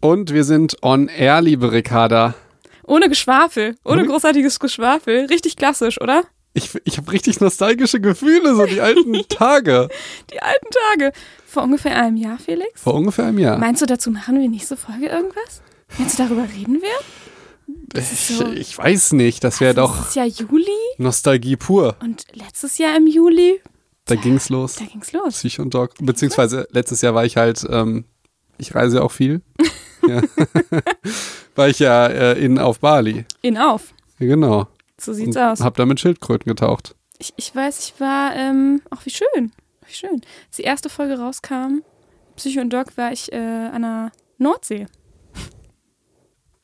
Und wir sind on air, liebe Ricarda. Ohne Geschwafel, ohne großartiges Geschwafel. Richtig klassisch, oder? Ich, ich habe richtig nostalgische Gefühle, so die alten Tage. Die alten Tage. Vor ungefähr einem Jahr, Felix. Vor ungefähr einem Jahr. Meinst du, dazu machen wir nächste Folge irgendwas? Meinst du, darüber reden wir? ist Ich, so- ich weiß nicht, das wäre doch Das ist ja Juli Nostalgie pur. und letztes Jahr im Juli, Da ging's los. da ging's los. Psycho und Dog. Beziehungsweise letztes Jahr war ich halt, ähm, ich reise auch viel. ja. war ich ja äh, in auf Bali. In auf. Ja, genau. So sieht's und aus. Hab da mit Schildkröten getaucht. Ich, ich weiß, ich war, ähm, ach wie schön. Wie schön. Als die erste Folge rauskam, Psycho und Doc, war ich äh, an der Nordsee.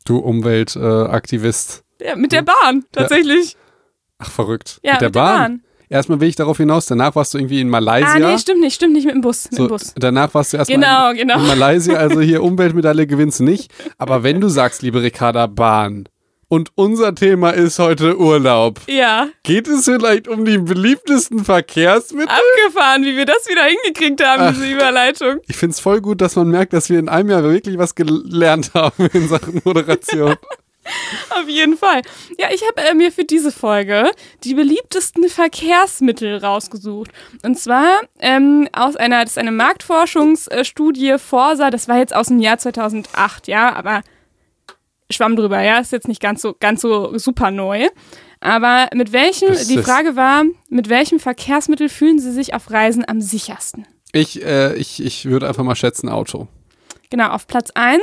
Du Umweltaktivist. Äh. Ja, mit der Bahn, tatsächlich. Ach, verrückt. Ja, mit der Bahn. Erstmal will ich darauf hinaus. Danach warst du irgendwie in Malaysia. Ah, nee, stimmt nicht, stimmt nicht mit dem Bus. Mit so, dem Bus. Danach warst du erstmal Genau, in, genau. in Malaysia. Also hier Umweltmedaille gewinnst du nicht. Aber wenn du sagst, liebe Ricarda, Bahn. Und unser Thema ist heute Urlaub. Ja, Geht es vielleicht um die beliebtesten Verkehrsmittel? abgefahren, wie wir das wieder hingekriegt haben, Ach. diese Überleitung. Ich finde es voll gut, dass man merkt, dass wir in einem Jahr wirklich was gelernt haben in Sachen Moderation. Auf jeden Fall. Ja, ich habe äh, mir für diese Folge die beliebtesten Verkehrsmittel rausgesucht. Und zwar ähm, aus einer, das ist eine Marktforschungsstudie Forsa, das war jetzt aus dem Jahr 2008, ja, aber schwamm drüber, ja, ist jetzt nicht ganz so, ganz so super neu. Aber mit welchem, die Frage war, mit welchem Verkehrsmittel fühlen Sie sich auf Reisen am sichersten? Ich, äh, ich, ich würde einfach mal schätzen Auto. Genau, auf Platz 1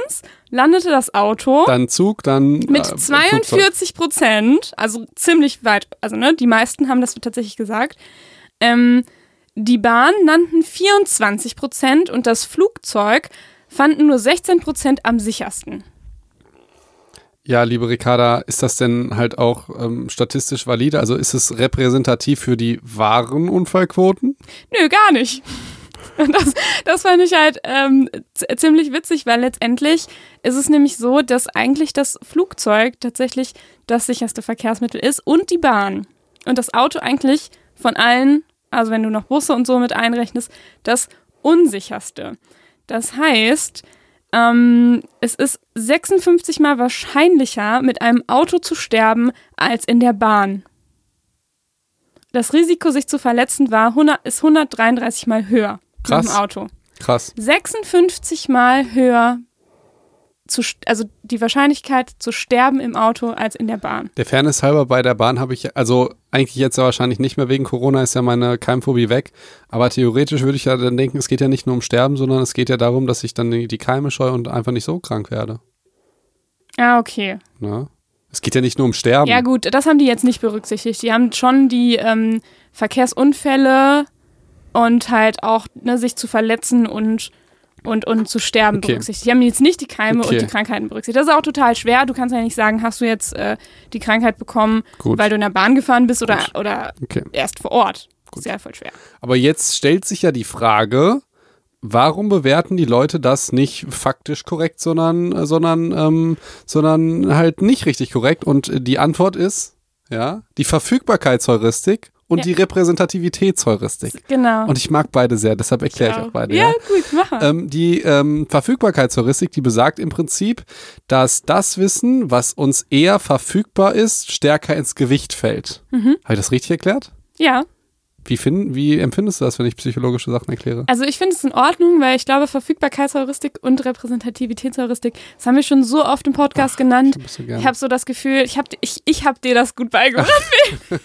landete das Auto. Dann Zug, dann Mit äh, Flugzeug. 42 Prozent, also ziemlich weit, also ne, die meisten haben das tatsächlich gesagt. Ähm, die Bahn nannten 24 Prozent und das Flugzeug fanden nur 16 Prozent am sichersten. Ja, liebe Ricarda, ist das denn halt auch ähm, statistisch valide? Also ist es repräsentativ für die wahren Unfallquoten? Nö, gar nicht. Das, das fand ich halt ähm, ziemlich witzig, weil letztendlich ist es nämlich so, dass eigentlich das Flugzeug tatsächlich das sicherste Verkehrsmittel ist und die Bahn. Und das Auto eigentlich von allen, also wenn du noch Busse und so mit einrechnest, das unsicherste. Das heißt, ähm, es ist 56 mal wahrscheinlicher, mit einem Auto zu sterben, als in der Bahn. Das Risiko, sich zu verletzen, war 100, ist 133 mal höher Krass. mit dem Auto. Krass. 56 mal höher, zu, also die Wahrscheinlichkeit zu sterben im Auto als in der Bahn. Der Fairness halber bei der Bahn habe ich, also eigentlich jetzt ja wahrscheinlich nicht mehr wegen Corona, ist ja meine Keimphobie weg. Aber theoretisch würde ich ja dann denken, es geht ja nicht nur um Sterben, sondern es geht ja darum, dass ich dann die, Keime scheue und einfach nicht so krank werde. Ah, okay. Ne? Es geht ja nicht nur um Sterben. Ja, gut, das haben die jetzt nicht berücksichtigt. Die haben schon die ähm, Verkehrsunfälle und halt auch ne, sich zu verletzen und, und, und zu sterben Okay. berücksichtigt. Die haben jetzt nicht die Keime Okay. und die Krankheiten berücksichtigt. Das ist auch total schwer. Du kannst ja nicht sagen, hast du jetzt äh, die Krankheit bekommen, Gut. weil du in der Bahn gefahren bist oder, Gut. oder Okay. erst vor Ort. Gut. Ja voll schwer. Aber jetzt stellt sich ja die Frage, warum bewerten die Leute das nicht faktisch korrekt, sondern, äh, sondern, ähm, sondern halt nicht richtig korrekt? Und die Antwort ist, ja, die Verfügbarkeitsheuristik und Ja. die Repräsentativitätsheuristik. Genau. Und ich mag beide sehr, deshalb erkläre ich auch beide. Ja, Ja. gut, mach mal. Ähm, die ähm, Verfügbarkeitsheuristik, die besagt im Prinzip, dass das Wissen, was uns eher verfügbar ist, stärker ins Gewicht fällt. Mhm. Habe ich das richtig erklärt? ja. Wie, find, wie empfindest du das, wenn ich psychologische Sachen erkläre? Also ich finde es in Ordnung, weil ich glaube, Verfügbarkeitsheuristik und Repräsentativitätsheuristik, das haben wir schon so oft im Podcast genannt. Bist du Ich habe so das Gefühl, ich habe ich, ich hab dir das gut beigebracht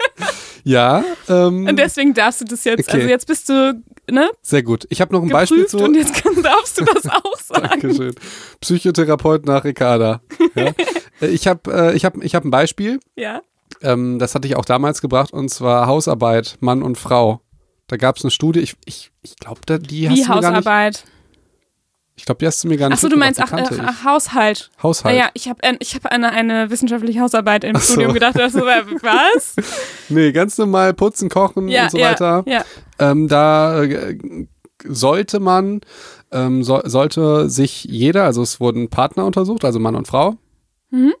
Ja, ähm, und deswegen darfst du das jetzt. Okay. Also jetzt bist du ne, sehr gut. Ich habe noch ein Beispiel zu. und jetzt kann, darfst du das auch sagen. Dankeschön. Psychotherapeut nach Ricarda. Ja. Äh, ich habe äh, ich hab, ich hab ein Beispiel, Ja. Ähm, das hatte ich auch damals gebracht, und zwar Hausarbeit, Mann und Frau. Da gab es eine Studie, ich, ich, ich glaube, die hast Wie du mir gar nicht. Hausarbeit. Ich glaube, die hast du mir gar nicht Achso, du meinst ach, ach, kannte ach, Haushalt. Haushalt. Ja, ich habe ich hab an eine wissenschaftliche Hausarbeit im Ach so. Studium gedacht. Also, was? Nee, ganz normal putzen, kochen Ja, und so ja, weiter. ja. Ähm, da äh, sollte man, ähm, so, sollte sich jeder, also es wurden Partner untersucht, also Mann und Frau. Mhm.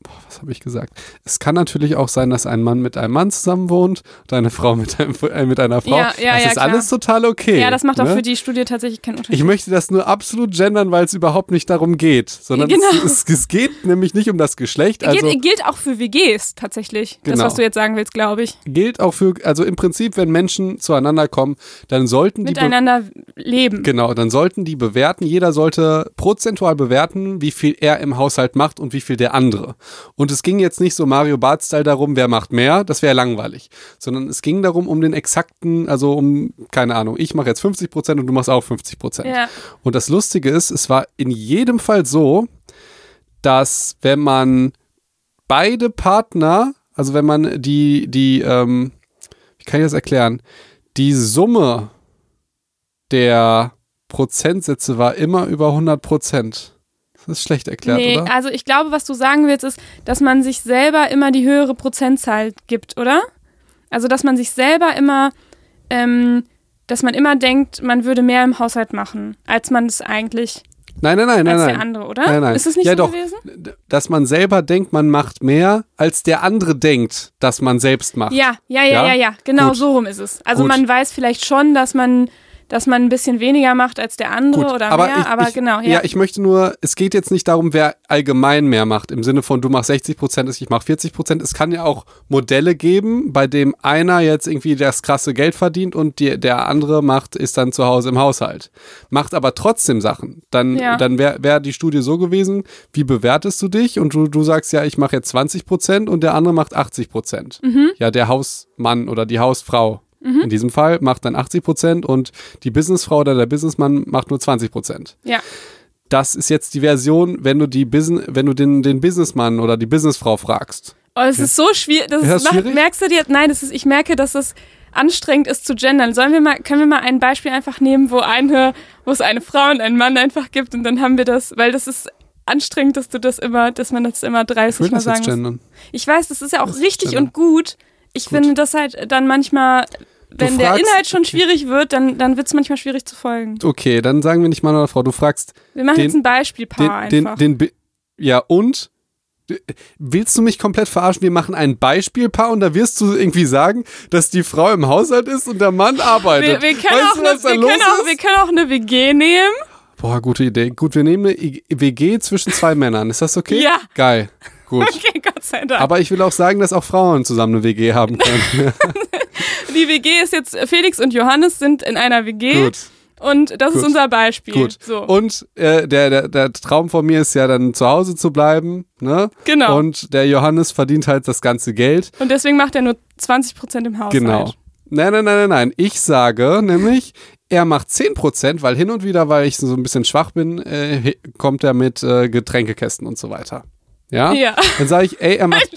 Boah, was habe ich gesagt? Es kann natürlich auch sein, dass ein Mann mit einem Mann zusammen wohnt und eine Frau mit, einem, äh, mit einer Frau. Ja, ja, das ja, ist klar. alles total okay. Ja, das macht auch ne? für die Studie tatsächlich keinen Unterschied. Ich möchte das nur absolut gendern, weil es überhaupt nicht darum geht, sondern Genau. es, es, es geht nämlich nicht um das Geschlecht. Also gilt, gilt auch für WGs tatsächlich. Das, Genau. was du jetzt sagen willst, glaube ich. gilt auch für, also im Prinzip, wenn Menschen zueinander kommen, dann sollten die Miteinander leben. Genau, dann sollten die bewerten, jeder sollte prozentual bewerten, wie viel er im Haushalt macht und wie viel der andere. Und es ging jetzt nicht so Mario Barth-Style darum, wer macht mehr, das wäre langweilig, sondern es ging darum, um den exakten, also um, keine Ahnung, ich mache jetzt 50 Prozent und du machst auch 50 Prozent. Ja. Und das Lustige ist, es war in jedem Fall so, dass wenn man beide Partner, also wenn man die, die, ähm, wie kann ich das erklären, die Summe der Prozentsätze war immer über 100 Prozent. Das ist schlecht erklärt, nee, oder? also ich glaube, was du sagen willst, ist, dass man sich selber immer die höhere Prozentzahl gibt, oder? Also, dass man sich selber immer, ähm, dass man immer denkt, man würde mehr im Haushalt machen, als man es eigentlich, Nein, nein, nein, nein, als nein. der andere, oder? Nein, nein. Ist es nicht ja, so doch. gewesen? Dass man selber denkt, man macht mehr, als der andere denkt, dass man selbst macht. Ja, ja, ja, Ja? ja, ja, genau Gut. so rum ist es. Also Gut. man weiß vielleicht schon, dass man, dass man ein bisschen weniger macht als der andere Gut, oder aber mehr, ich, aber ich, genau, ja. ja. ich möchte nur, es geht jetzt nicht darum, wer allgemein mehr macht, im Sinne von du machst 60 Prozent, ich mach 40 Prozent. Es kann ja auch Modelle geben, bei dem einer jetzt irgendwie das krasse Geld verdient und die, der andere macht, ist dann zu Hause im Haushalt. Macht aber trotzdem Sachen. Dann, Ja. dann wäre wär die Studie so gewesen, wie bewertest du dich? Und du, du sagst ja, ich mache jetzt 20 Prozent und der andere macht 80 Prozent. Mhm. Ja, der Hausmann oder die Hausfrau. In diesem Fall macht dann 80 Prozent und die Businessfrau oder der Businessmann macht nur 20 Prozent ja. das ist jetzt die Version, wenn du die Business, wenn du den, den Businessmann oder die Businessfrau fragst. Oh, es ist so schwierig. Das, Ist das macht, schwierig? Merkst du dir? Nein, das ist, ich merke, dass es anstrengend ist zu gendern. Sollen wir mal, können wir mal ein Beispiel einfach nehmen, wo eine, wo es eine Frau und einen Mann einfach gibt und dann haben wir das, weil das ist anstrengend, dass du das immer, dass man das immer Ich 30 will Mal sagen muss. gendern. Ich weiß, das ist ja auch Das richtig und gut. Ich Gut. finde das halt dann manchmal, wenn der Inhalt schon schwierig wird, dann, dann wird es manchmal schwierig zu folgen. Okay, dann sagen wir nicht Mann oder Frau. Du fragst Wir machen Den- jetzt ein Beispielpaar den, einfach. den, ja und? Willst du mich komplett verarschen? Wir machen ein Beispielpaar und da wirst du irgendwie sagen, dass die Frau im Haushalt ist und der Mann arbeitet. wir, wir, können weißt auch du, eine, wir, können auch, wir können auch eine WG nehmen. Boah, gute Idee. Gut, wir nehmen eine WG zwischen zwei Männern. Ist das okay? Ja. Geil. Gut. Okay, Gott sei Dank. Aber ich will auch sagen, dass auch Frauen zusammen eine WG haben können. Die WG ist jetzt, Felix und Johannes sind in einer WG Gut. und das Gut. ist unser Beispiel. Gut. So. Und äh, der, der, der Traum von mir ist ja dann zu Hause zu bleiben. Ne? Genau. Und, Und der Johannes verdient halt das ganze Geld. deswegen macht er nur 20% im Haushalt. Genau. Nein, nein, nein, nein, nein. Ich sage nämlich, er macht 10%, weil hin und wieder, weil ich so ein bisschen schwach bin, äh, kommt er mit äh, Getränkekästen und so weiter. Ja? Ja. Dann sage ich, ey, er macht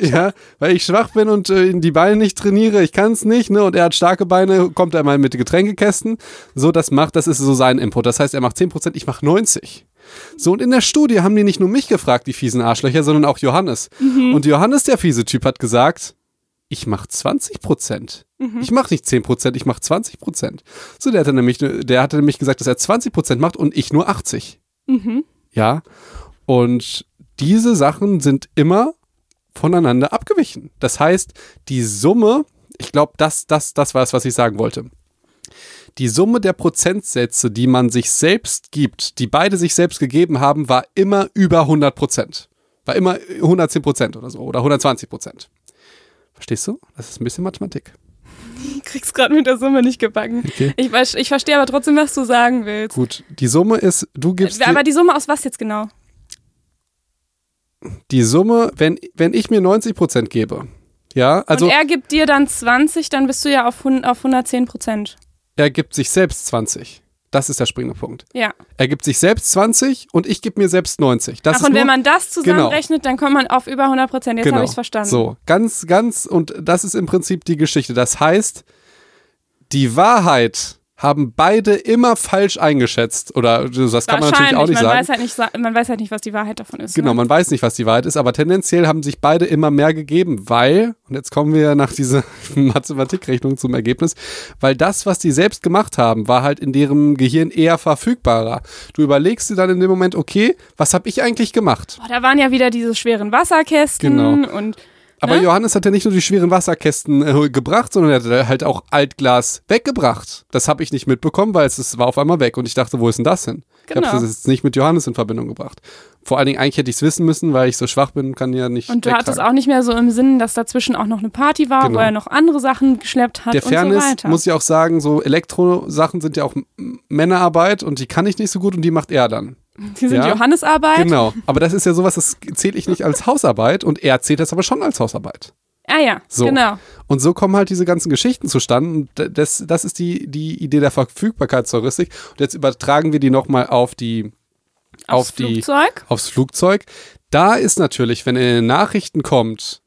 Ja, weil ich schwach bin und äh, die Beine nicht trainiere, ich kann es nicht, ne? Und er hat starke Beine, kommt er mal mit Getränkekästen. So, das macht, das ist so sein Input. Das heißt, er macht 10%, ich mache 90. So, und in der Studie haben die nicht nur mich gefragt, die fiesen Arschlöcher, sondern auch Johannes. Und Johannes, der fiese Typ, hat gesagt, ich mache 20 Prozent. Ich mache nicht 10 Prozent, ich mache 20 Prozent. So, der hatte nämlich, der hatte nämlich gesagt, dass er 20 Prozent macht und ich nur 80. Mhm. Ja. Und diese Sachen sind immer voneinander abgewichen. Das heißt, die Summe, ich glaube, das, das, das war es, was ich sagen wollte. Die Summe der Prozentsätze, die man sich selbst gibt, die beide sich selbst gegeben haben, war immer über 100 Prozent. War immer 110 Prozent oder so oder 120 Prozent. Verstehst du? Das ist ein bisschen Mathematik. Ich krieg's gerade mit der Summe nicht gebacken. Okay. Ich, weiß, ich verstehe aber trotzdem, was du sagen willst. Gut, die Summe ist, du gibst Aber die Summe aus was jetzt genau? Die Summe, wenn, wenn ich mir 90 Prozent gebe, ja, also und er gibt dir dann 20, dann bist du ja auf, 100 auf 110 Prozent. er gibt sich selbst 20. Das ist der springende Punkt. Ja. Er gibt sich selbst 20 und ich gebe mir selbst 90. Das Ach, und nur, wenn man das zusammenrechnet, dann kommt man auf über 100 Prozent. Jetzt genau, habe ich verstanden. So, ganz, ganz, und das ist im Prinzip die Geschichte. Das heißt, die Wahrheit haben beide immer falsch eingeschätzt. Oder das kann man natürlich auch nicht man sagen. Weiß halt nicht, man weiß halt nicht, was die Wahrheit davon ist. Genau, ne? man weiß nicht, was die Wahrheit ist, aber tendenziell haben sich beide immer mehr gegeben, weil, und jetzt kommen wir nach dieser Mathematikrechnung zum Ergebnis, weil das, was die selbst gemacht haben, war halt in deren Gehirn eher verfügbarer. Du überlegst dir dann in dem Moment, okay, was habe ich eigentlich gemacht? Boah, da waren ja wieder diese schweren Wasserkästen Genau. und Aber Ne? Johannes hat ja nicht nur die schweren Wasserkästen äh, gebracht, sondern er hat halt auch Altglas weggebracht. Das habe ich nicht mitbekommen, weil es, es war auf einmal weg und ich dachte, wo ist denn das hin? Ich Genau. habe das jetzt nicht mit Johannes in Verbindung gebracht. Vor allen Dingen, eigentlich hätte ich es wissen müssen, weil ich so schwach bin, kann ja nicht. Und du wegtragen. hattest auch nicht mehr so im Sinn, dass dazwischen auch noch eine Party war, Genau. wo er noch andere Sachen geschleppt hat Der und Fairness so weiter. muss ich auch sagen, so Elektrosachen sind ja auch Männerarbeit und die kann ich nicht so gut und die macht er dann. Die sind Ja. Johannesarbeit. Genau. Aber das ist ja sowas, das zähle ich nicht als Hausarbeit und er zählt das aber schon als Hausarbeit. Ah ja, So. genau. Und so kommen halt diese ganzen Geschichten zustande. Das, das ist die, die Idee der Verfügbarkeitsheuristik. Und jetzt übertragen wir die nochmal auf die, Aufs auf die, Flugzeug. aufs Flugzeug. Da ist natürlich, wenn in den Nachrichten kommt,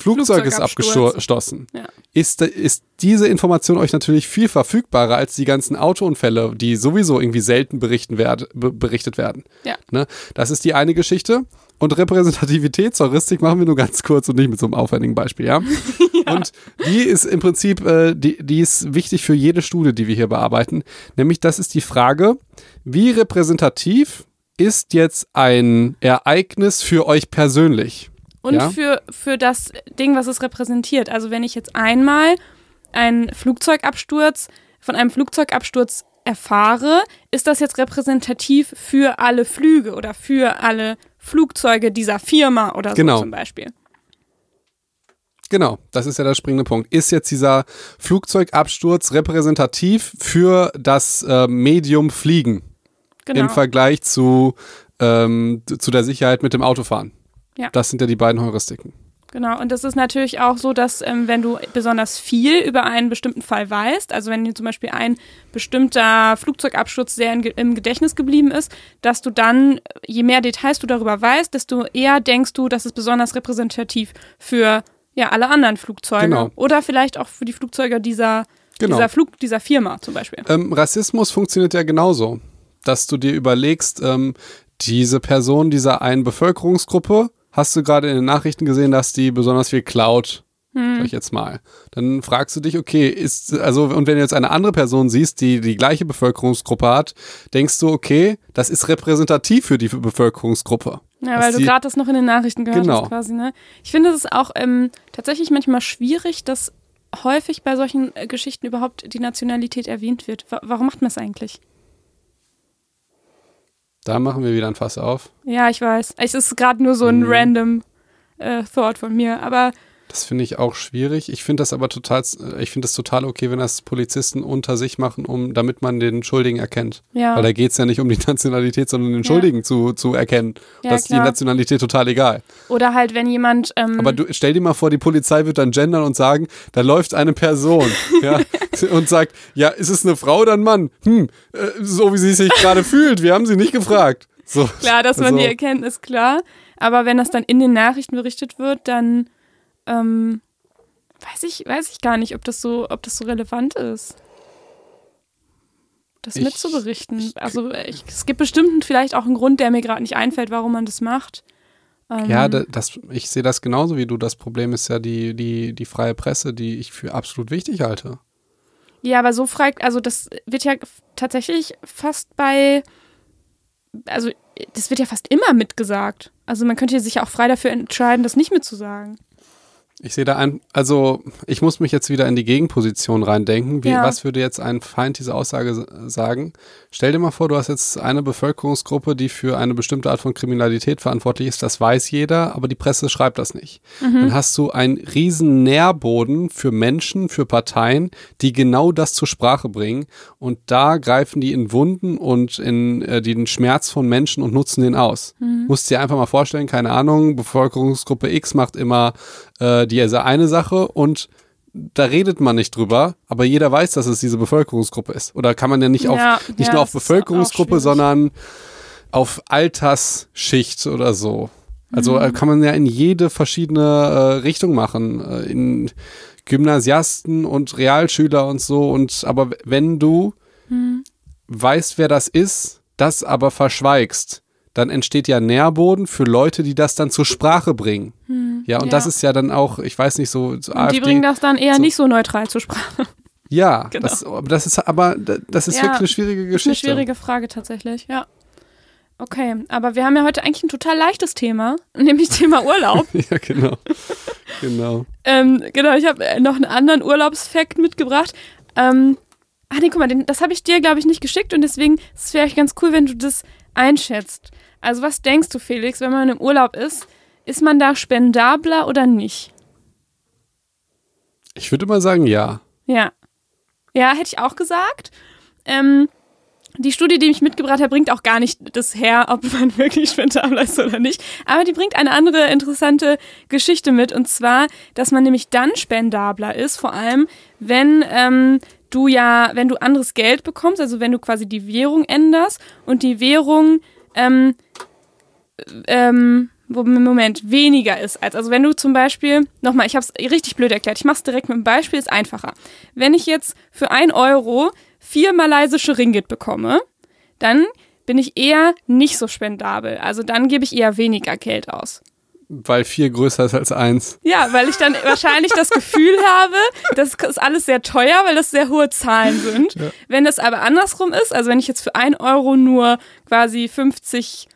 Flugzeug ist abgestoßen, Ja. ist, ist diese Information euch natürlich viel verfügbarer als die ganzen Autounfälle, die sowieso irgendwie selten berichten werd, be- berichtet werden. Ja. Ne? Das ist die eine Geschichte. Und Repräsentativitätsheuristik machen wir nur ganz kurz und nicht mit so einem aufwendigen Beispiel, ja? Und die ist im Prinzip, äh, die, die ist wichtig für jede Studie, die wir hier bearbeiten. Nämlich, das ist die Frage, wie repräsentativ ist jetzt ein Ereignis für euch persönlich? Und Ja. für, für das Ding, was es repräsentiert. Also wenn ich jetzt einmal einen Flugzeugabsturz von einem Flugzeugabsturz erfahre, ist das jetzt repräsentativ für alle Flüge oder für alle Flugzeuge dieser Firma oder so Genau. zum Beispiel. Genau, das ist ja der springende Punkt. Ist jetzt dieser Flugzeugabsturz repräsentativ für das äh, Medium Fliegen Genau. im Vergleich zu, ähm, zu der Sicherheit mit dem Autofahren? Ja. Das sind ja die beiden Heuristiken. Genau, und das ist natürlich auch so, dass ähm, wenn du besonders viel über einen bestimmten Fall weißt, also wenn dir zum Beispiel ein bestimmter Flugzeugabsturz sehr in, im Gedächtnis geblieben ist, dass du dann, je mehr Details du darüber weißt, desto eher denkst du, das ist besonders repräsentativ für ja, alle anderen Flugzeuge. Genau. Oder vielleicht auch für die Flugzeuge dieser, Genau. dieser, Flug, dieser Firma zum Beispiel. Ähm, Rassismus funktioniert ja genauso, dass du dir überlegst, ähm, diese Person dieser einen Bevölkerungsgruppe, hast du gerade in den Nachrichten gesehen, dass die besonders viel klaut, sag ich jetzt mal. Dann fragst du dich, okay, ist, also, und wenn du jetzt eine andere Person siehst, die die gleiche Bevölkerungsgruppe hat, denkst du, okay, das ist repräsentativ für die Bevölkerungsgruppe. Ja, weil du gerade das noch in den Nachrichten gehört Genau. hast quasi, ne? Ich finde es ist auch ähm, tatsächlich manchmal schwierig, dass häufig bei solchen äh, Geschichten überhaupt die Nationalität erwähnt wird. Wa warum macht man es eigentlich? Da machen wir wieder ein Fass auf. Ja, ich weiß. Es ist gerade nur so ein Mhm. random äh, Thought von mir, aber Das finde ich auch schwierig. Ich finde das aber total, ich finde das total okay, wenn das Polizisten unter sich machen, um, damit man den Schuldigen erkennt. ja. Weil da geht es ja nicht um die Nationalität, sondern den Schuldigen zu, zu erkennen. Ja, das ist die. Nationalität total egal. Oder halt, wenn jemand. Ähm, Aber du stell dir mal vor, die Polizei wird dann gendern und sagen, da läuft eine Person ja, und sagt, ja, ist es eine Frau oder ein Mann? Hm, äh, so wie sie sich gerade fühlt, wir haben sie nicht gefragt. So, klar, dass man also, die erkennt, ist klar. Aber wenn das dann in den Nachrichten berichtet wird, dann ähm, weiß ich, weiß ich gar nicht, ob das so, ob das so relevant ist. Das Ich- mitzuberichten. also ich, es gibt bestimmt vielleicht auch einen Grund, der mir gerade nicht einfällt, warum man das macht. Ähm, Ja, da- das, ich sehe das genauso wie du. Das Problem ist ja die, die, die freie Presse, die ich für absolut wichtig halte. Ja, aber so frei, also das wird ja tatsächlich fast bei, also das wird ja fast immer mitgesagt. Also man könnte sich ja auch frei dafür entscheiden, das nicht mitzusagen. Ich sehe da ein, also ich muss mich jetzt wieder in die Gegenposition reindenken. Wie, Ja. Was würde jetzt ein Feind diese Aussage sagen? Stell dir mal vor, du hast jetzt eine Bevölkerungsgruppe, die für eine bestimmte Art von Kriminalität verantwortlich ist. Das weiß jeder, aber die Presse schreibt das nicht. Dann hast du einen riesen Nährboden für Menschen, für Parteien, die genau das zur Sprache bringen. Und da greifen die in Wunden und in äh, den Schmerz von Menschen und nutzen den aus. Musst dir einfach mal vorstellen, keine Ahnung, Bevölkerungsgruppe X macht immer äh, diese eine Sache und da redet man nicht drüber, aber jeder weiß, dass es diese Bevölkerungsgruppe ist. Oder kann man ja nicht auf Ja, nicht ja, nur auf Bevölkerungsgruppe, sondern auf Altersschicht oder so. Also Mhm. kann man ja in jede verschiedene äh, Richtung machen. Äh, in Gymnasiasten und Realschüler und so. Und aber wenn du Hm. weißt, wer das ist, das aber verschweigst, dann entsteht ja Nährboden für Leute, die das dann zur Sprache bringen. Ja, und Hm. Ja. das ist ja dann auch, ich weiß nicht, so, so Und AfD. die bringen das dann eher so- nicht so neutral zur Sprache. ja, Genau. das, aber das ist aber das ist Ja, wirklich eine schwierige ist eine Geschichte. schwierige Frage tatsächlich, ja. Okay, aber wir haben ja heute eigentlich ein total leichtes Thema, nämlich Thema Urlaub. ja, genau. genau. ähm, genau, ich habe noch einen anderen Urlaubsfakt mitgebracht. Ähm, ach nee, guck mal, den, das habe ich dir, glaube ich, nicht geschickt und deswegen ist es vielleicht ganz cool, wenn du das einschätzt. Also was denkst du, Felix, wenn man im Urlaub ist, ist man da spendabler oder nicht? Ich würde mal sagen, ja. Ja. Ja, hätte ich auch gesagt. Ähm, die Studie, die ich mitgebracht habe, bringt auch gar nicht das her, ob man wirklich spendabler ist oder nicht. Aber die bringt eine andere interessante Geschichte mit. Und zwar, dass man nämlich dann spendabler ist, vor allem, wenn ähm, du ja, wenn du anderes Geld bekommst, also wenn du quasi die Währung änderst und die Währung ähm, ähm, Moment, weniger ist als. Also wenn du zum Beispiel, nochmal, ich habe es richtig blöd erklärt, ich mache es direkt mit einem Beispiel, ist einfacher. Wenn ich jetzt für ein Euro vier malaysische Ringgit bekomme, dann bin ich eher nicht so spendabel. Also dann gebe ich eher weniger Geld aus. Weil vier größer ist als eins. Ja, weil ich dann wahrscheinlich das Gefühl habe, das ist alles sehr teuer, weil das sehr hohe Zahlen sind. Wenn das aber andersrum ist, also wenn ich jetzt für ein Euro nur quasi 50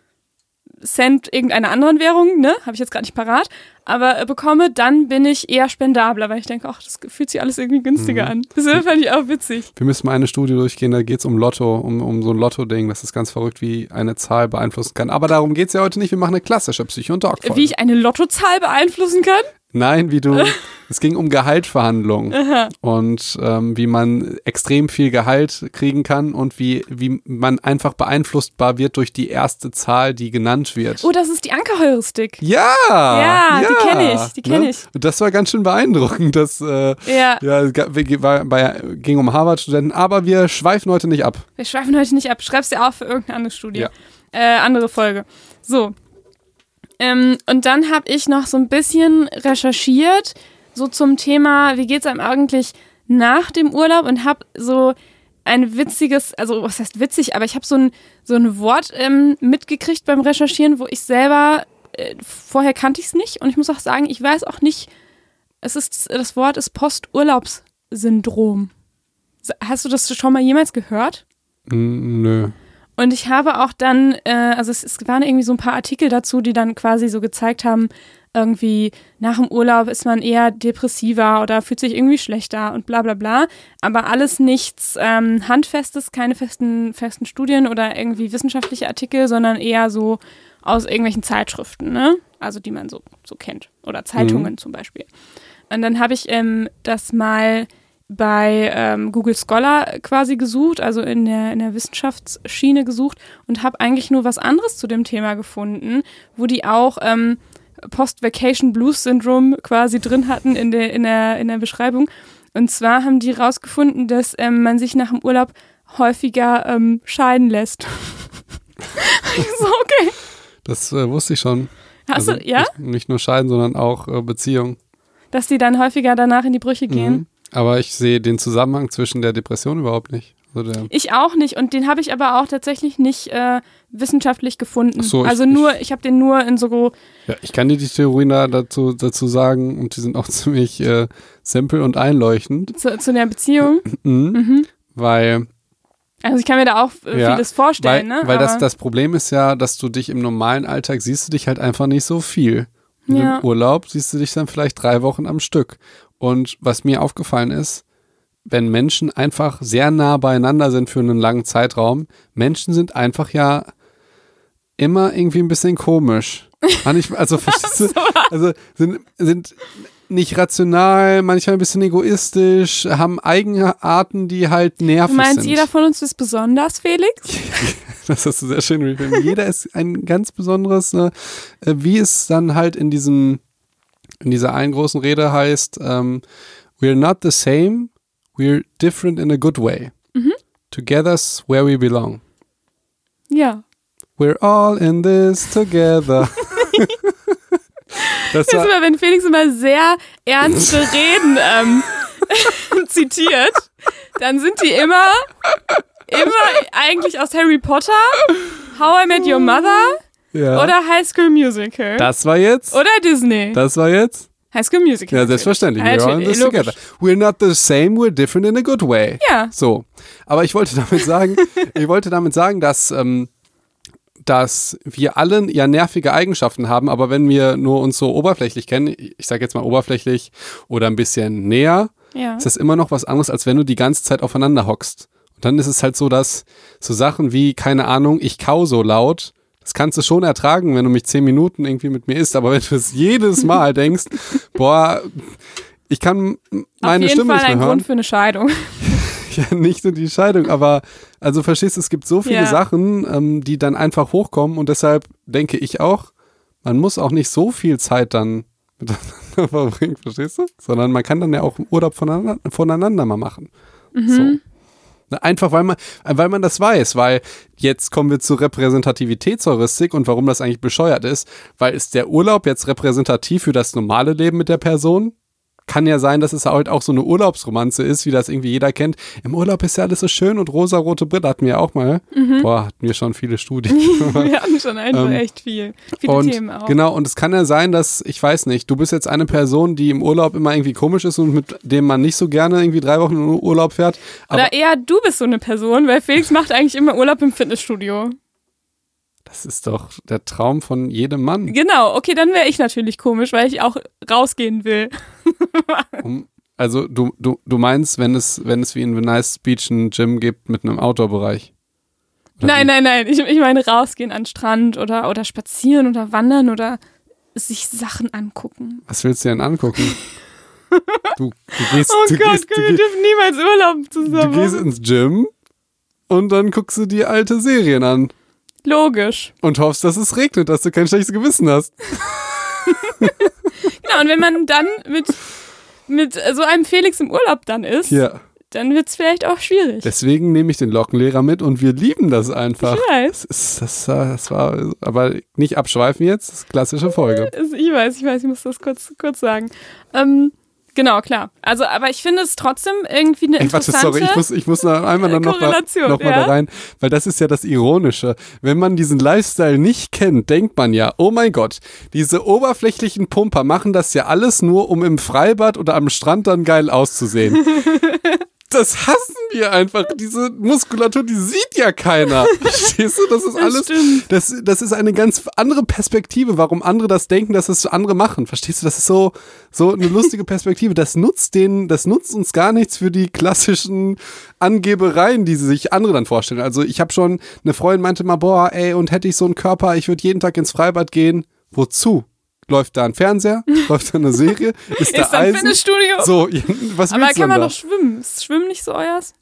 Cent irgendeiner anderen Währung, ne, habe ich jetzt gerade nicht parat, aber äh, bekomme, dann bin ich eher spendabler, weil ich denke, ach, das fühlt sich alles irgendwie günstiger an. Das fand ich auch witzig. Wir müssen mal eine Studie durchgehen, da geht es um Lotto, um, um so ein Lotto-Ding. Das ist ganz verrückt, wie eine Zahl beeinflussen kann. Aber darum geht es ja heute nicht. Wir machen eine klassische Psycho- und Talk-Folge. Wie ich eine Lottozahl beeinflussen kann? Nein, wie du. es ging um Gehaltverhandlungen und ähm, wie man extrem viel Gehalt kriegen kann und wie, wie man einfach beeinflussbar wird durch die erste Zahl, die genannt wird. Oh, das ist die Ankerheuristik. Ja! Ja, die kenn ich, die kenn ne? ich. Und das war ganz schön beeindruckend. Das äh, Ja. ja, war, bei, ging um Harvard-Studenten, aber wir schweifen heute nicht ab. Wir schweifen heute nicht ab. Schreib's dir auf für irgendeine andere Studie. Ja. Äh, andere Folge. So. Ähm, und dann habe ich noch so ein bisschen recherchiert, so zum Thema, wie geht's einem eigentlich nach dem Urlaub und habe so ein witziges, also was heißt witzig, aber ich habe so ein, so ein Wort ähm, mitgekriegt beim Recherchieren, wo ich selber, äh, vorher kannte ich es nicht und ich muss auch sagen, ich weiß auch nicht, es ist, das Wort ist Posturlaubssyndrom. Hast du das schon mal jemals gehört? Nö. Und ich habe auch dann, äh, also es, es waren irgendwie so ein paar Artikel dazu, die dann quasi so gezeigt haben, irgendwie nach dem Urlaub ist man eher depressiver oder fühlt sich irgendwie schlechter und bla bla bla. Aber alles nichts ähm, Handfestes, keine festen, festen Studien oder irgendwie wissenschaftliche Artikel, sondern eher so aus irgendwelchen Zeitschriften, ne? Also die man so, so kennt. Oder Zeitungen zum Beispiel. Und dann habe ich ähm, das mal bei ähm, Google Scholar quasi gesucht, also in der, in der Wissenschaftsschiene gesucht und habe eigentlich nur was anderes zu dem Thema gefunden, wo die auch ähm, Post-Vacation Blues Syndrome quasi drin hatten in der, in, der, in der Beschreibung. Und zwar haben die rausgefunden, dass ähm, man sich nach dem Urlaub häufiger ähm, scheiden lässt. so, okay. Das äh, wusste ich schon. Hast Also du, ja? Nicht, nicht nur Scheiden, sondern auch äh, Beziehung. Dass die dann häufiger danach in die Brüche gehen? Mhm. Aber ich sehe den Zusammenhang zwischen der Depression überhaupt nicht. Also der, Ich auch nicht und den habe ich aber auch tatsächlich nicht äh, wissenschaftlich gefunden. So, ich- also nur, ich habe den nur in so ja, ich kann dir die Theorien da dazu, dazu sagen und die sind auch ziemlich äh, simpel und einleuchtend. zu, zu der Beziehung. Mhm. Mhm. Weil, Also ich kann mir da auch äh, Ja, vieles weil, vorstellen, ne? weil das, Aber- das Problem ist ja, dass du dich im normalen Alltag siehst du dich halt einfach nicht so viel. Und Ja. Im Urlaub siehst du dich dann vielleicht drei Wochen am Stück. Und was mir aufgefallen ist, wenn Menschen einfach sehr nah beieinander sind für einen langen Zeitraum, Menschen sind einfach ja immer irgendwie ein bisschen komisch. Also, verstehst du? Also sind, sind nicht rational, manchmal ein bisschen egoistisch, haben eigene Arten, die halt nervig Du meinst, sind. jeder von uns ist besonders, Felix? Das hast du sehr schön. Jeder ist ein ganz besonderes, ne, wie es dann halt in diesem, in dieser einen großen Rede heißt, ähm, we're not the same, we're different in a good way. Together's where we belong. Ja. We're all in this together. Das war, ist immer, wenn Felix immer sehr ernste Reden ähm, zitiert, dann sind die immer, immer eigentlich aus Harry Potter, How I Met Your Mother ja. oder High School Musical. das war jetzt. oder Disney. Das war jetzt. High School Musical. Ja, selbstverständlich. We're all in this Logisch. together. We're not the same, we're different in a good way. Ja. So. Aber ich wollte damit sagen, ich wollte damit sagen, dass, ähm, dass wir alle ja nervige Eigenschaften haben, aber wenn wir nur uns so oberflächlich kennen, ich sage jetzt mal oberflächlich oder ein bisschen näher, Ja. ist das immer noch was anderes, als wenn du die ganze Zeit aufeinander hockst. Und dann ist es halt so, dass so Sachen wie, keine Ahnung, ich kau so laut, das kannst du schon ertragen, wenn du mich zehn Minuten irgendwie mit mir isst, aber wenn du es jedes Mal denkst, boah, ich kann meine Auf jeden Stimme Fall nicht ein mehr hören. Grund für eine Scheidung. Ja, nicht nur die Scheidung, aber also verstehst du, es gibt so viele Ja. Sachen, ähm, die dann einfach hochkommen und deshalb denke ich auch, man muss auch nicht so viel Zeit dann miteinander verbringen, verstehst du? Sondern man kann dann ja auch Urlaub voneinander, voneinander mal machen. So. Na, Einfach weil man, weil man das weiß, weil jetzt kommen wir zur Repräsentativitätsheuristik und warum das eigentlich bescheuert ist, weil ist der Urlaub jetzt repräsentativ für das normale Leben mit der Person? Kann ja sein, dass es halt auch so eine Urlaubsromanze ist, wie das irgendwie jeder kennt. Im Urlaub ist ja alles so schön und rosa-rote Brille hatten wir ja auch mal. Boah, hatten wir schon viele Studien. Wir hatten schon einfach Ähm, echt viel. Viele und Themen auch. genau, und es kann ja sein, dass, ich weiß nicht, du bist jetzt eine Person, die im Urlaub immer irgendwie komisch ist und mit dem man nicht so gerne irgendwie drei Wochen in Urlaub fährt. Oder eher du bist so eine Person, weil Felix macht eigentlich immer Urlaub im Fitnessstudio. Das ist doch der Traum von jedem Mann. Genau, okay, dann wäre ich natürlich komisch, weil ich auch rausgehen will. Um, also du, du, du meinst, wenn es, wenn es wie in Venice Beach ein Gym gibt mit einem Outdoor-Bereich? Nein, nein, nein. Ich, ich meine rausgehen an den Strand oder, oder spazieren oder wandern oder sich Sachen angucken. Was willst du denn angucken? Du, du gehst, Oh du Gott, gehst, du, wir dürfen niemals Urlaub du zusammen. gehst ins Gym und dann guckst du dir alte Serien an Logisch. und hoffst, dass es regnet, dass du kein schlechtes Gewissen hast. Genau, und wenn man dann mit, mit so einem Felix im Urlaub dann ist, Ja. dann wird es vielleicht auch schwierig. Deswegen nehme ich den Lockenlehrer mit und wir lieben das einfach. Ich weiß. Das, das, war- das war, aber nicht abschweifen jetzt, das ist klassische Folge. Also Ich weiß, ich weiß, ich muss das kurz, kurz sagen. Ähm, genau, klar. Also, aber ich finde es trotzdem irgendwie eine Ey, warte, interessante sorry, ich muss, ich muss noch einmal dann noch mal, noch mal ja? da rein, weil das ist ja das Ironische. Wenn man diesen Lifestyle nicht kennt, denkt man ja, oh mein Gott, diese oberflächlichen Pumper machen das ja alles nur, um im Freibad oder am Strand dann geil auszusehen. Das hassen wir einfach. Diese Muskulatur, die sieht ja keiner. Verstehst du? Das ist Das alles. stimmt. Das, das ist eine ganz andere Perspektive, warum andere das denken, dass es andere machen. Verstehst du? Das ist so, so eine lustige Perspektive. Das nutzt denen, das nutzt uns gar nichts für die klassischen Angebereien, die sie sich andere dann vorstellen. Also ich habe schon, eine Freundin meinte mal, boah, ey, und hätte ich so einen Körper, ich würde jeden Tag ins Freibad gehen. Wozu? Läuft da ein Fernseher? Läuft da eine Serie? Ist da ist ein Eisen? Fitnessstudio. So, was aber kann man da? doch schwimmen. Ist Schwimmen nicht so euers?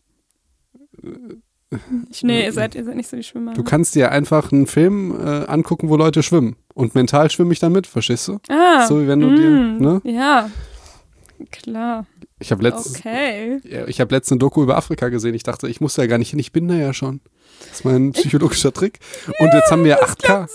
Ich, nee, ihr seid, ihr seid nicht so die Schwimmer. Du kannst dir einfach einen Film äh, angucken, wo Leute schwimmen. Und mental schwimme ich dann mit, verstehst du? ah, so wie wenn du mm, dir, ne? Ja, klar. Ich habe letzt, Okay. ich hab letztens eine Doku über Afrika gesehen. Ich dachte, ich muss da gar nicht hin, ich bin da ja schon. Das ist mein psychologischer Trick. Und jetzt haben wir 8K.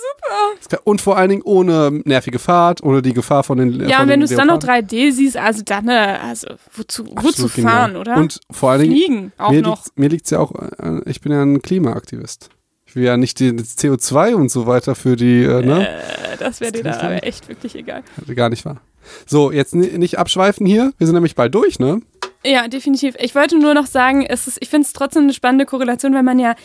Super. Und vor allen Dingen ohne nervige Fahrt, ohne die Gefahr von den Ja, von und wenn du es dann noch Leoparden. 3D siehst, also dann, äh, also wozu, wozu fahren, genial. oder? Und vor allen Dingen, Fliegen auch mir noch. liegt's, mir liegt's ja auch, äh, ich bin ja ein Klimaaktivist. Ich will ja nicht die, das CO2 und so weiter für die, äh, ne? Äh, das wäre dir da aber echt wirklich egal. Gar nicht wahr. So, jetzt ni- nicht abschweifen hier. Wir sind nämlich bald durch, ne? Ja, definitiv. Ich wollte nur noch sagen, es ist, ich finde es trotzdem eine spannende Korrelation, weil man ja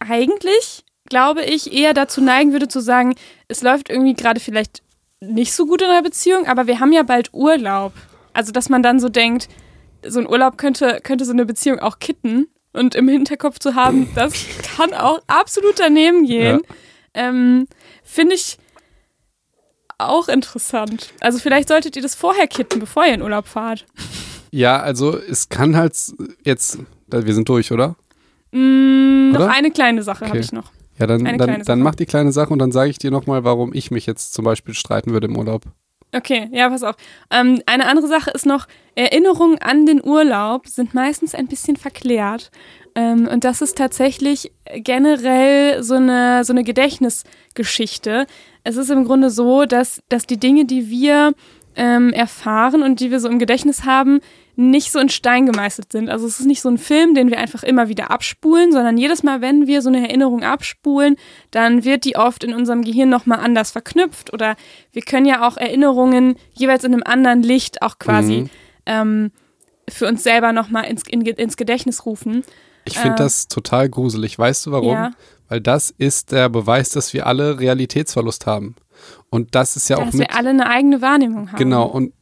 eigentlich, glaube ich, eher dazu neigen würde zu sagen, es läuft irgendwie gerade vielleicht nicht so gut in einer Beziehung, aber wir haben ja bald Urlaub. Also, dass man dann so denkt, so ein Urlaub könnte, könnte so eine Beziehung auch kitten und im Hinterkopf zu haben, das kann auch absolut daneben gehen. Ähm, Finde ich auch interessant. Also vielleicht solltet ihr das vorher kitten, bevor ihr in Urlaub fahrt. Ja, also es kann halt jetzt, wir sind durch, oder? Mm, noch eine kleine Sache Okay. habe ich noch. Ja, dann, Eine dann, dann mach die kleine Sache und dann sage ich dir nochmal, warum ich mich jetzt zum Beispiel streiten würde im Urlaub. Okay, ja, pass auf. Ähm, eine andere Sache ist noch, Erinnerungen an den Urlaub sind meistens ein bisschen verklärt. Ähm, und das ist tatsächlich generell so eine, so eine Gedächtnisgeschichte. Es ist im Grunde so, dass, dass die Dinge, die wir ähm, erfahren und die wir so im Gedächtnis haben, nicht so in Stein gemeißelt sind. Also es ist nicht so ein Film, den wir einfach immer wieder abspulen, sondern jedes Mal, wenn wir so eine Erinnerung abspulen, dann wird die oft in unserem Gehirn nochmal anders verknüpft oder wir können ja auch Erinnerungen jeweils in einem anderen Licht auch quasi mhm. ähm, für uns selber nochmal ins, in, ins Gedächtnis rufen. Ich finde äh, das total gruselig. Weißt du warum? Ja. Weil das ist der Beweis, dass wir alle Realitätsverlust haben. Und das ist ja dass auch. Dass wir alle eine eigene Wahrnehmung haben. Genau. Und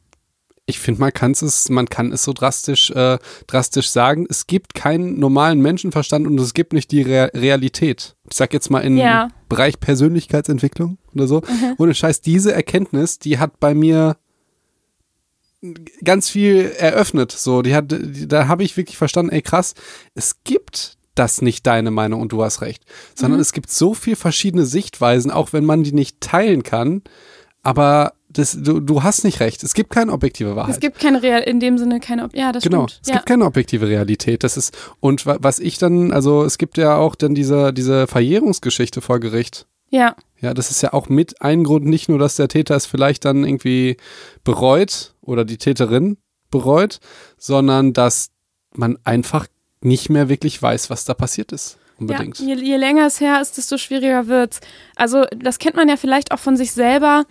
ich finde, man kann es, man kann es so drastisch, äh, drastisch sagen. Es gibt keinen normalen Menschenverstand und es gibt nicht die Re Realität. Ich sag jetzt mal im ja. Bereich Persönlichkeitsentwicklung oder so. Mhm. Ohne Scheiß, diese Erkenntnis, die hat bei mir ganz viel eröffnet. So, die hat, die, da habe ich wirklich verstanden, ey krass, es gibt das nicht deine Meinung und du hast recht, sondern mhm. es gibt so viel verschiedene Sichtweisen, auch wenn man die nicht teilen kann. Aber das, du, du hast nicht recht. Es gibt keine objektive Wahrheit. Es gibt keine Real, in dem Sinne keine, ja, das genau. Stimmt. Es ja. gibt keine objektive Realität. Das ist, und was ich dann, also es gibt ja auch dann diese, diese Verjährungsgeschichte vor Gericht. Ja. Ja, das ist ja auch mit ein Grund, nicht nur, dass der Täter es vielleicht dann irgendwie bereut oder die Täterin bereut, sondern dass man einfach nicht mehr wirklich weiß, was da passiert ist. Unbedingt. Ja, je, je länger es her ist, desto schwieriger wird es. Also, das kennt man ja vielleicht auch von sich selber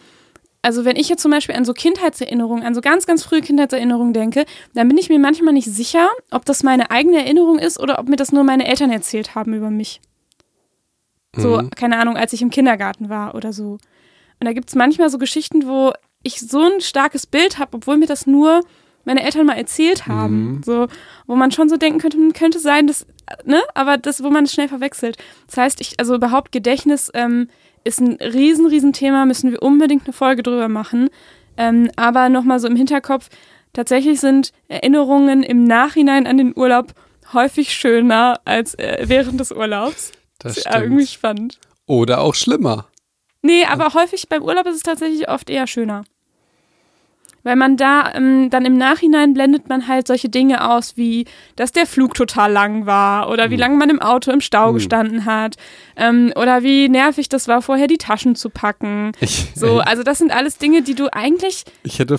also wenn ich jetzt zum Beispiel an so Kindheitserinnerungen, an so ganz, ganz frühe Kindheitserinnerungen denke, dann bin ich mir manchmal nicht sicher, ob das meine eigene Erinnerung ist oder ob mir das nur meine Eltern erzählt haben über mich. So, mhm. keine Ahnung, als ich im Kindergarten war oder so. Und da gibt es manchmal so Geschichten, wo ich so ein starkes Bild habe, obwohl mir das nur meine Eltern mal erzählt haben. Mhm. So, wo man schon so denken könnte, hm, könnte sein, dass, ne, aber das, wo man es schnell verwechselt. Das heißt, ich, also überhaupt Gedächtnis ähm, ist ein riesen, riesen Thema, müssen wir unbedingt eine Folge drüber machen. Ähm, aber nochmal so im Hinterkopf, tatsächlich sind Erinnerungen im Nachhinein an den Urlaub häufig schöner als äh, während des Urlaubs. Das ist ja irgendwie spannend. Oder auch schlimmer. Nee, aber häufig beim Urlaub ist es tatsächlich oft eher schöner weil man da ähm, dann im Nachhinein blendet man halt solche Dinge aus, wie dass der Flug total lang war oder wie mhm. lange man im Auto im Stau mhm. gestanden hat ähm, oder wie nervig das war, vorher die Taschen zu packen. Ich, so, also das sind alles Dinge, die du eigentlich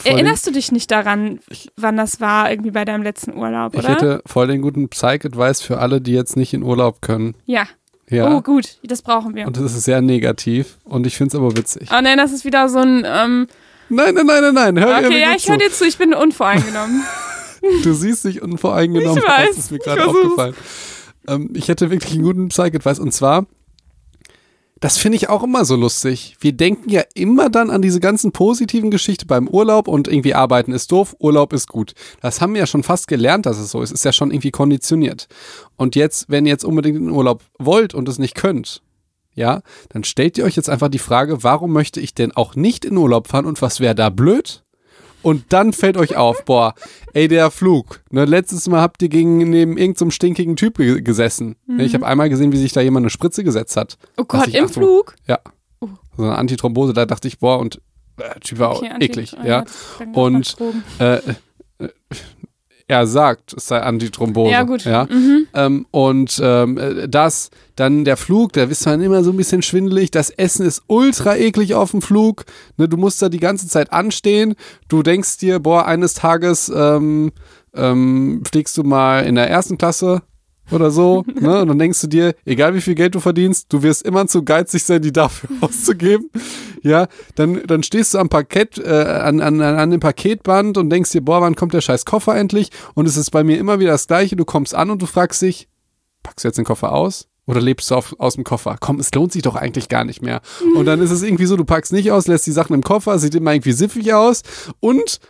erinnerst du dich nicht daran, ich, wann das war irgendwie bei deinem letzten Urlaub, oder? Ich hätte voll den guten Psych-Advice für alle, die jetzt nicht in Urlaub können. Ja. Ja. Oh, gut, das brauchen wir. Und das ist sehr negativ und ich finde es aber witzig. Oh nein, das ist wieder so ein ähm, Nein, nein, nein, nein. Hör okay, ja, ich höre dir zu, ich bin unvoreingenommen. du siehst dich unvoreingenommen ich weiß, Das ist mir gerade aufgefallen. Ähm, ich hätte wirklich einen guten Psych-Advice und zwar, das finde ich auch immer so lustig. Wir denken ja immer dann an diese ganzen positiven Geschichten beim Urlaub und irgendwie arbeiten ist doof, Urlaub ist gut. Das haben wir ja schon fast gelernt, dass es so ist. Ist ja schon irgendwie konditioniert. Und jetzt, wenn ihr jetzt unbedingt in den Urlaub wollt und es nicht könnt, ja, dann stellt ihr euch jetzt einfach die Frage, warum möchte ich denn auch nicht in Urlaub fahren und was wäre da blöd? Und dann fällt euch auf, boah, ey, der Flug. Ne, letztes Mal habt ihr gegen neben irgendeinem so stinkige Typ gesessen. Mhm. Ich habe einmal gesehen, wie sich da jemand eine Spritze gesetzt hat. Oh Gott, im Achtung, Flug? Ja. Uh. So eine Antithrombose, da dachte ich, boah, und äh, Typ war okay, auch eklig, ja. Und äh, äh, er sagt, es sei Antithrombose. Ja, gut. Ja? Mhm. Ähm, und ähm, äh, das, dann der Flug, da bist du dann immer so ein bisschen schwindelig. Das Essen ist ultra eklig auf dem Flug. Ne, du musst da die ganze Zeit anstehen. Du denkst dir, boah, eines Tages ähm, ähm, fliegst du mal in der ersten Klasse oder so. ne? Und dann denkst du dir, egal wie viel Geld du verdienst, du wirst immer zu geizig sein, die dafür auszugeben. Ja, dann, dann stehst du am Parkett, äh, an, an, an dem Paketband und denkst dir, boah, wann kommt der scheiß Koffer endlich? Und es ist bei mir immer wieder das Gleiche. Du kommst an und du fragst dich, packst du jetzt den Koffer aus? Oder lebst du auf, aus dem Koffer? Komm, es lohnt sich doch eigentlich gar nicht mehr. Und dann ist es irgendwie so, du packst nicht aus, lässt die Sachen im Koffer, sieht immer irgendwie siffig aus und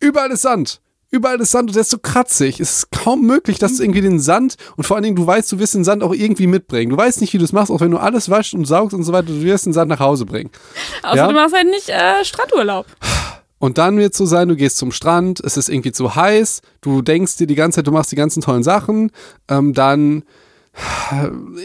überall ist Sand. Überall ist Sand und der ist so kratzig. Es ist kaum möglich, dass du irgendwie den Sand und vor allen Dingen, du weißt, du wirst den Sand auch irgendwie mitbringen. Du weißt nicht, wie du es machst, auch wenn du alles waschst und saugst und so weiter, du wirst den Sand nach Hause bringen. Außer ja? du machst halt nicht äh, Strandurlaub. Und dann wird es so sein, du gehst zum Strand, es ist irgendwie zu heiß, du denkst dir die ganze Zeit, du machst die ganzen tollen Sachen, ähm, dann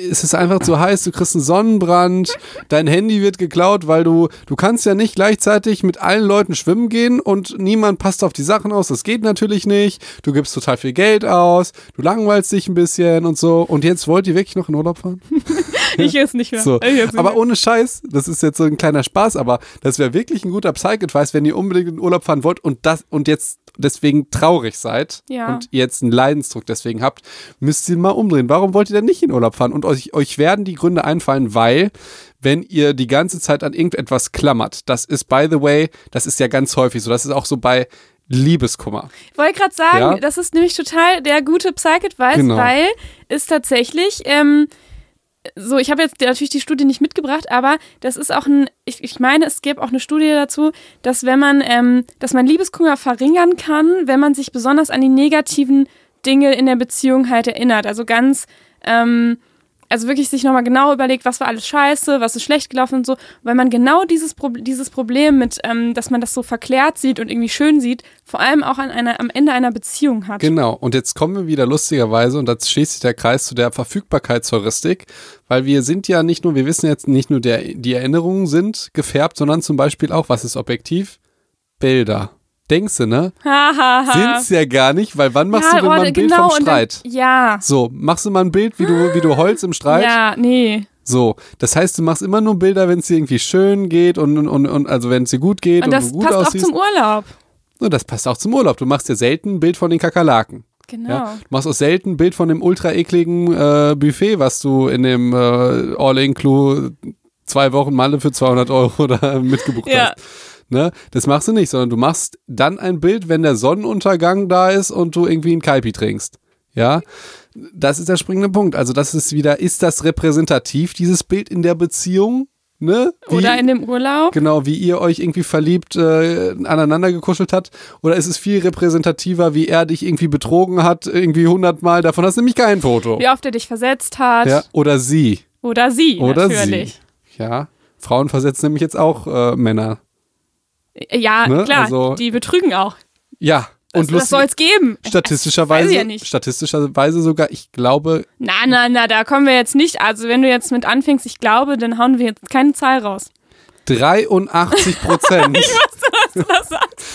es ist einfach zu heiß, du kriegst einen Sonnenbrand, dein Handy wird geklaut, weil du, du kannst ja nicht gleichzeitig mit allen Leuten schwimmen gehen und niemand passt auf die Sachen aus, das geht natürlich nicht, du gibst total viel Geld aus, du langweilst dich ein bisschen und so. Und jetzt wollt ihr wirklich noch in Urlaub fahren? ich jetzt nicht mehr. So. Nicht Aber mehr. ohne Scheiß, das ist jetzt so ein kleiner Spaß, aber das wäre wirklich ein guter Psych-Advice, wenn ihr unbedingt in Urlaub fahren wollt und das und jetzt deswegen traurig seid Ja. und jetzt einen Leidensdruck deswegen habt, müsst ihr mal umdrehen. Warum wollt ihr denn nicht in Urlaub fahren? Und euch, euch werden die Gründe einfallen, weil wenn ihr die ganze Zeit an irgendetwas klammert, das ist, by the way, das ist ja ganz häufig so, das ist auch so bei Liebeskummer. Ich wollte gerade sagen, Ja. das ist nämlich total der gute Psych-Advice, Genau. weil es tatsächlich, ähm, so, ich habe jetzt natürlich die Studie nicht mitgebracht, aber das ist auch ein, ich, ich meine, es gäbe auch eine Studie dazu, dass wenn man, ähm, dass man Liebeskummer verringern kann, wenn man sich besonders an die negativen Dinge in der Beziehung halt erinnert. Also ganz, ähm, also wirklich sich nochmal genau überlegt, was war alles scheiße, was ist schlecht gelaufen und so, weil man genau dieses, Pro dieses Problem mit, ähm, dass man das so verklärt sieht und irgendwie schön sieht, vor allem auch an einer, am Ende einer Beziehung hat. Genau, und jetzt kommen wir wieder lustigerweise, und da schließt sich der Kreis zu der Verfügbarkeitsheuristik, weil wir sind ja nicht nur, wir wissen jetzt nicht nur, der, die Erinnerungen sind gefärbt, sondern zum Beispiel auch, was ist objektiv? Bilder. Denkst du, ne? Sind's ja gar nicht, weil wann machst du denn oh, mal ein Bild genau, vom und dann- Streit? Ja. So, machst du mal ein Bild, wie du, wie du heulst im Streit? Ja, nee. So, das heißt, du machst immer nur Bilder, wenn es dir irgendwie schön geht und, und, und, also wenn es dir gut geht und, Und das du gut passt auch aussiehst. zum Urlaub. Und das passt auch zum Urlaub. Du machst dir selten ein Bild von den Kakerlaken. Genau. Ja? Du machst auch selten ein Bild von dem ultra ekligen äh, Buffet, was du in dem äh, All-Inclu zwei Wochen Malle für 200 Euro da mitgebucht Ja. hast. Ne? Das machst du nicht, sondern du machst dann ein Bild, wenn der Sonnenuntergang da ist und du irgendwie einen Kaipi trinkst. Ja, das ist der springende Punkt. Also das ist wieder, ist das repräsentativ, dieses Bild in der Beziehung? Ne? Wie- Oder in dem Urlaub. Genau, wie ihr euch irgendwie verliebt äh, aneinander gekuschelt hat? Oder ist es viel repräsentativer, wie er dich irgendwie betrogen hat, irgendwie hundertmal? Davon hast du nämlich kein Foto. Wie oft er dich versetzt hat. Ja, oder sie. Oder sie, Oder natürlich. sie. Ja. Frauen versetzen nämlich jetzt auch äh, Männer. Ja, Ne? klar, Also- die betrügen auch. Ja. Und das, das soll es geben. Weiß statistischerweise, ich ja statistischerweise sogar, ich glaube, Na, na, na, da kommen wir jetzt nicht. Also, wenn du jetzt mit anfängst, ich glaube, dann hauen wir jetzt keine Zahl raus. 83 Prozent. Was das sagst.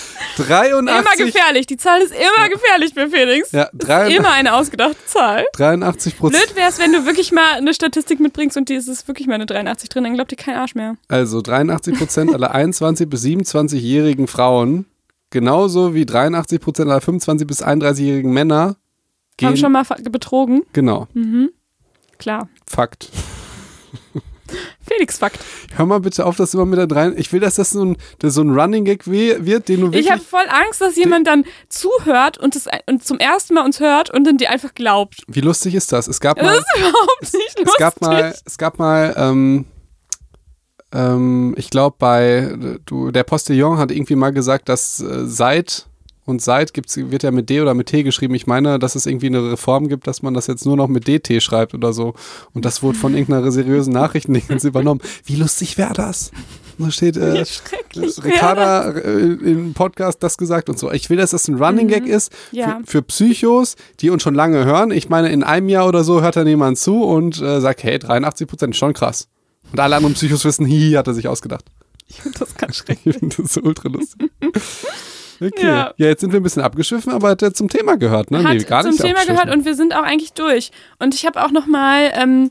83, Immer gefährlich. Die Zahl ist immer gefährlich bei Felix. Ja, Das ist 83 immer eine ausgedachte Zahl. 83 Prozent. Blöd wäre es, wenn du wirklich mal eine Statistik mitbringst und die ist es wirklich mal eine 83 drin, dann glaubt dir kein Arsch mehr. Also 83 Prozent aller 21 bis 27-jährigen Frauen, genauso wie 83 Prozent aller 25 bis 31-jährigen Männer, gehen. Haben schon mal betrogen? genau, Klar. Fakt. Felix Fakt. Hör mal bitte auf, das immer mit da rein. Ich will, dass das so ein, dass so ein Running Gag wird, den du wirklich. Ich habe voll Angst, dass jemand dann zuhört und, das, und zum ersten Mal uns hört und dann dir einfach glaubt. wie lustig ist das? Es gab Das mal, ist überhaupt nicht lustig. es gab mal, es gab mal, ähm, ähm, ich glaube bei, du, der Postillon hat irgendwie mal gesagt, dass äh, seit und seit gibt's, wird ja mit D oder mit T geschrieben. Ich meine, dass es irgendwie eine Reform gibt, dass man das jetzt nur noch mit DT schreibt oder so. Und das wurde von irgendeiner seriösen Nachrichtendingens übernommen. Wie lustig wäre das? Da steht, äh, Ricarda äh, im Podcast das gesagt und so. Ich will, dass das ein Running Gag ist Mhm. Ja. für, für Psychos, die uns schon lange hören. Ich meine, in einem Jahr oder so hört dann jemand zu und äh, sagt, hey, 83 Prozent, schon krass. Und alle anderen Psychos wissen, hihi, hat er sich ausgedacht. Ich finde das ganz schrecklich. Ich finde das so ultra lustig. Okay. Ja. Ja. jetzt sind wir ein bisschen abgeschwiffen, aber hat er zum Thema gehört, ne? Hat nee, gar zum nicht Thema gehört und wir sind auch eigentlich durch. Und ich habe auch noch mal ähm,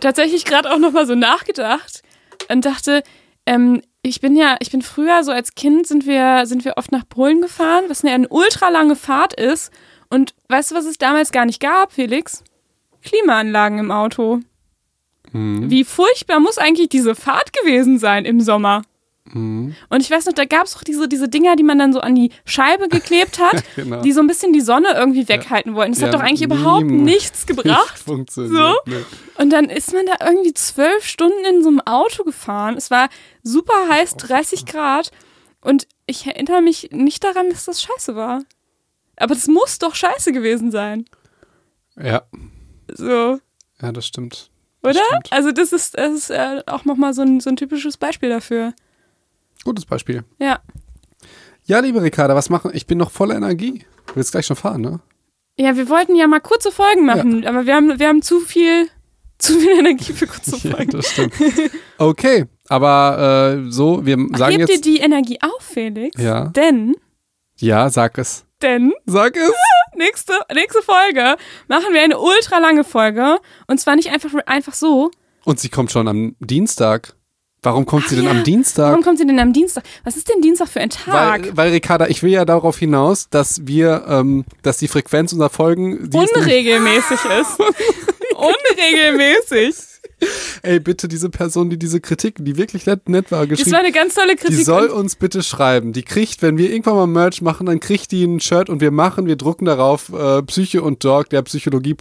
tatsächlich gerade auch noch mal so nachgedacht und dachte, ähm, ich bin ja, ich bin früher so als Kind sind wir sind wir oft nach Polen gefahren, was eine, eine ultra lange Fahrt ist. Und weißt du, was es damals gar nicht gab, Felix? Klimaanlagen im Auto. Mhm. Wie furchtbar muss eigentlich diese Fahrt gewesen sein im Sommer? Mhm. Und ich weiß noch, da gab es doch diese, diese Dinger, die man dann so an die Scheibe geklebt hat, Genau. die so ein bisschen die Sonne irgendwie weghalten wollten. Das Ja, hat doch eigentlich überhaupt nichts gebracht. Funktioniert. So? Nee. Und dann ist man da irgendwie zwölf Stunden in so einem Auto gefahren. Es war super heiß, 30 Grad. Und ich erinnere mich nicht daran, dass das scheiße war. Aber das muss doch scheiße gewesen sein. Ja. So, ja, das stimmt. Das oder? stimmt. Also das ist, das ist äh, auch nochmal so ein, so ein typisches Beispiel dafür. Gutes Beispiel. Ja. Ja, liebe Ricarda, was machen? Ich bin noch voller Energie. Du willst gleich schon fahren, ne? Ja, wir wollten ja mal kurze Folgen machen, aber wir haben, wir haben zu viel, zu viel Energie für kurze Ja, Folgen. das stimmt. Okay, aber äh, so, wir sagen Hebt dir jetzt. die Energie auf, Felix? Ja. Denn, Ja, sag es. denn Sag es. nächste, nächste Folge machen wir eine ultra lange Folge. Und zwar nicht einfach, einfach so. Und sie kommt schon am Dienstag. Warum kommt sie Ach denn ja. am Dienstag? Warum kommt sie denn am Dienstag? Was ist denn Dienstag für ein Tag? Weil, weil Ricarda, ich will ja darauf hinaus, dass wir, ähm, dass die Frequenz unserer Folgen, die ist Unregelmäßig ist. Unregelmäßig. Ey, bitte diese Person, die diese Kritik, die wirklich nett, nett war, Das geschrieben war eine ganz tolle Kritik. Die soll uns bitte schreiben. Die kriegt, wenn wir irgendwann mal Merch machen, dann kriegt die ein Shirt und wir machen, wir drucken darauf äh, Psyche und Dog, der Psychologie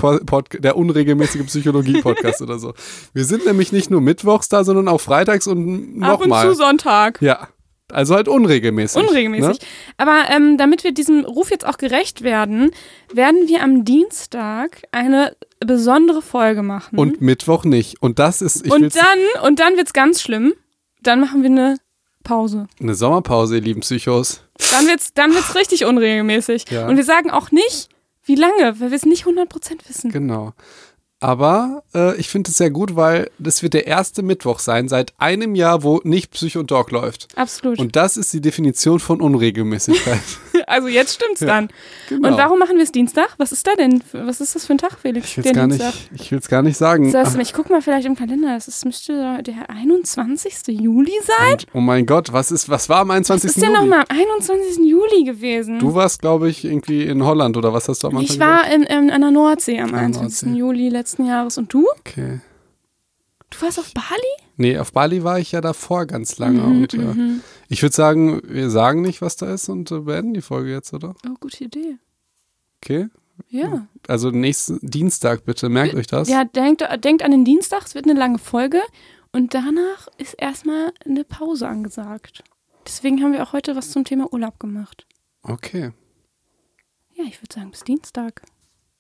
der unregelmäßige Psychologie-Podcast oder so. Wir sind nämlich nicht nur mittwochs da, sondern auch freitags und ab und zu nochmal. Sonntag. Ja. Also halt unregelmäßig. Unregelmäßig. Ne? Aber ähm, damit wir diesem Ruf jetzt auch gerecht werden, werden wir am Dienstag eine besondere Folge machen. Und Mittwoch nicht. Und das ist, und dann, und dann wird's ganz schlimm. Dann machen wir eine Pause. eine Sommerpause, ihr lieben Psychos. Dann wird's, dann wird's richtig unregelmäßig. Ja. Und wir sagen auch nicht, wie lange, weil wir es nicht 100% wissen. Genau. Aber äh, ich finde es sehr gut, weil das wird der erste Mittwoch sein seit einem Jahr, wo nicht Psycho und Dog läuft. Absolut. Und das ist die Definition von Unregelmäßigkeit. also jetzt stimmt's dann. genau. Und warum machen wir es Dienstag? Was ist da denn? Was ist das für ein Tag, Felix? Ich will es gar, nicht- Dienstag? ich will's gar nicht sagen. Das, ich guck mal vielleicht im Kalender. Das ist, müsste der 21. Juli sein. oh mein Gott, was ist, was war am 21. Was ist denn Juli? nochmal am 21. Juli gewesen? Du warst, glaube ich, irgendwie in Holland oder was hast du am Anfang ich war in, ähm, an der Nordsee am Ah, 21. Nordsee. Juli letzten Jahres. Und du? Okay. Du warst auf Bali? Nee, auf Bali war ich ja davor ganz lange. Mhm, und äh, ich würde sagen, wir sagen nicht, was da ist und äh, beenden die Folge jetzt, oder? Oh, gute Idee. Okay. Ja. Also nächsten Dienstag bitte, merkt euch das. Ja, denkt, denkt an den Dienstag, es wird eine lange Folge. Und danach ist erstmal eine Pause angesagt. Deswegen haben wir auch heute was zum Thema Urlaub gemacht. Okay. Ja, ich würde sagen, bis Dienstag.